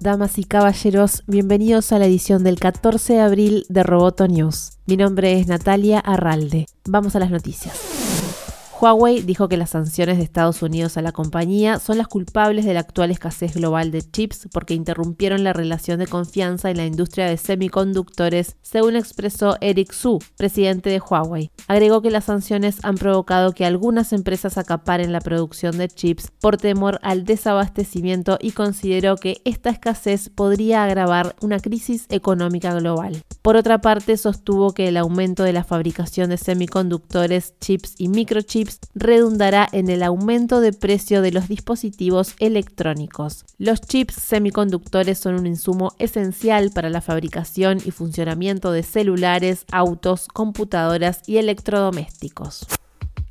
Damas y caballeros, bienvenidos a la edición del 14 de abril de Roboto News. Mi nombre es Natalia Arralde. Vamos a las noticias. Huawei dijo que las sanciones de Estados Unidos a la compañía son las culpables de la actual escasez global de chips porque interrumpieron la relación de confianza en la industria de semiconductores, según expresó Eric Su, presidente de Huawei. Agregó que las sanciones han provocado que algunas empresas acaparen la producción de chips por temor al desabastecimiento y consideró que esta escasez podría agravar una crisis económica global. Por otra parte, sostuvo que el aumento de la fabricación de semiconductores, chips y microchips redundará en el aumento de precio de los dispositivos electrónicos. Los chips semiconductores son un insumo esencial para la fabricación y funcionamiento de celulares, autos, computadoras y electrodomésticos.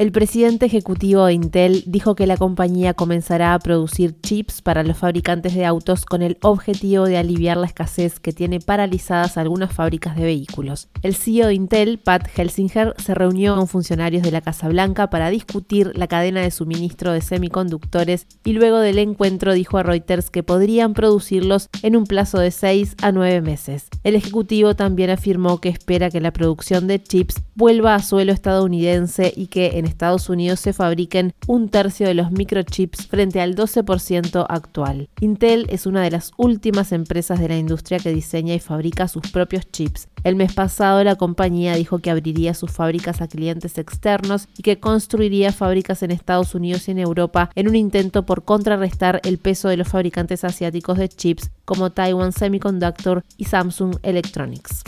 El presidente ejecutivo de Intel dijo que la compañía comenzará a producir chips para los fabricantes de autos con el objetivo de aliviar la escasez que tiene paralizadas algunas fábricas de vehículos. El CEO de Intel, Pat Helsinger, se reunió con funcionarios de la Casa Blanca para discutir la cadena de suministro de semiconductores y luego del encuentro dijo a Reuters que podrían producirlos en un plazo de 6 a 9 meses. El ejecutivo también afirmó que espera que la producción de chips vuelva a suelo estadounidense y que en Estados Unidos se fabriquen un tercio de los microchips frente al 12% actual. Intel es una de las últimas empresas de la industria que diseña y fabrica sus propios chips. El mes pasado la compañía dijo que abriría sus fábricas a clientes externos y que construiría fábricas en Estados Unidos y en Europa en un intento por contrarrestar el peso de los fabricantes asiáticos de chips como Taiwan Semiconductor y Samsung Electronics.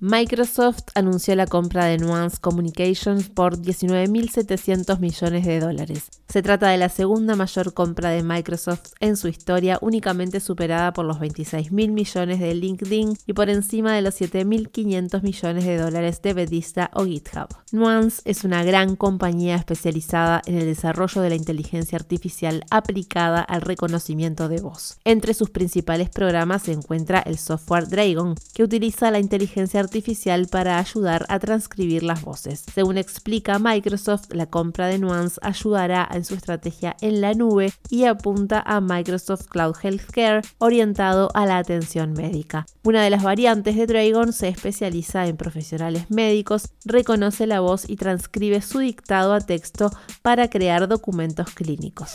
Microsoft anunció la compra de Nuance Communications por 19.700 millones de dólares. Se trata de la segunda mayor compra de Microsoft en su historia, únicamente superada por los 26.000 millones de LinkedIn y por encima de los 7.500 millones de dólares de Bethesda o GitHub. Nuance es una gran compañía especializada en el desarrollo de la inteligencia artificial aplicada al reconocimiento de voz. Entre sus principales programas se encuentra el software Dragon, que utiliza la inteligencia artificial artificial para ayudar a transcribir las voces. Según explica Microsoft, la compra de Nuance ayudará en su estrategia en la nube y apunta a Microsoft Cloud Healthcare orientado a la atención médica. Una de las variantes de Dragon se especializa en profesionales médicos, reconoce la voz y transcribe su dictado a texto para crear documentos clínicos.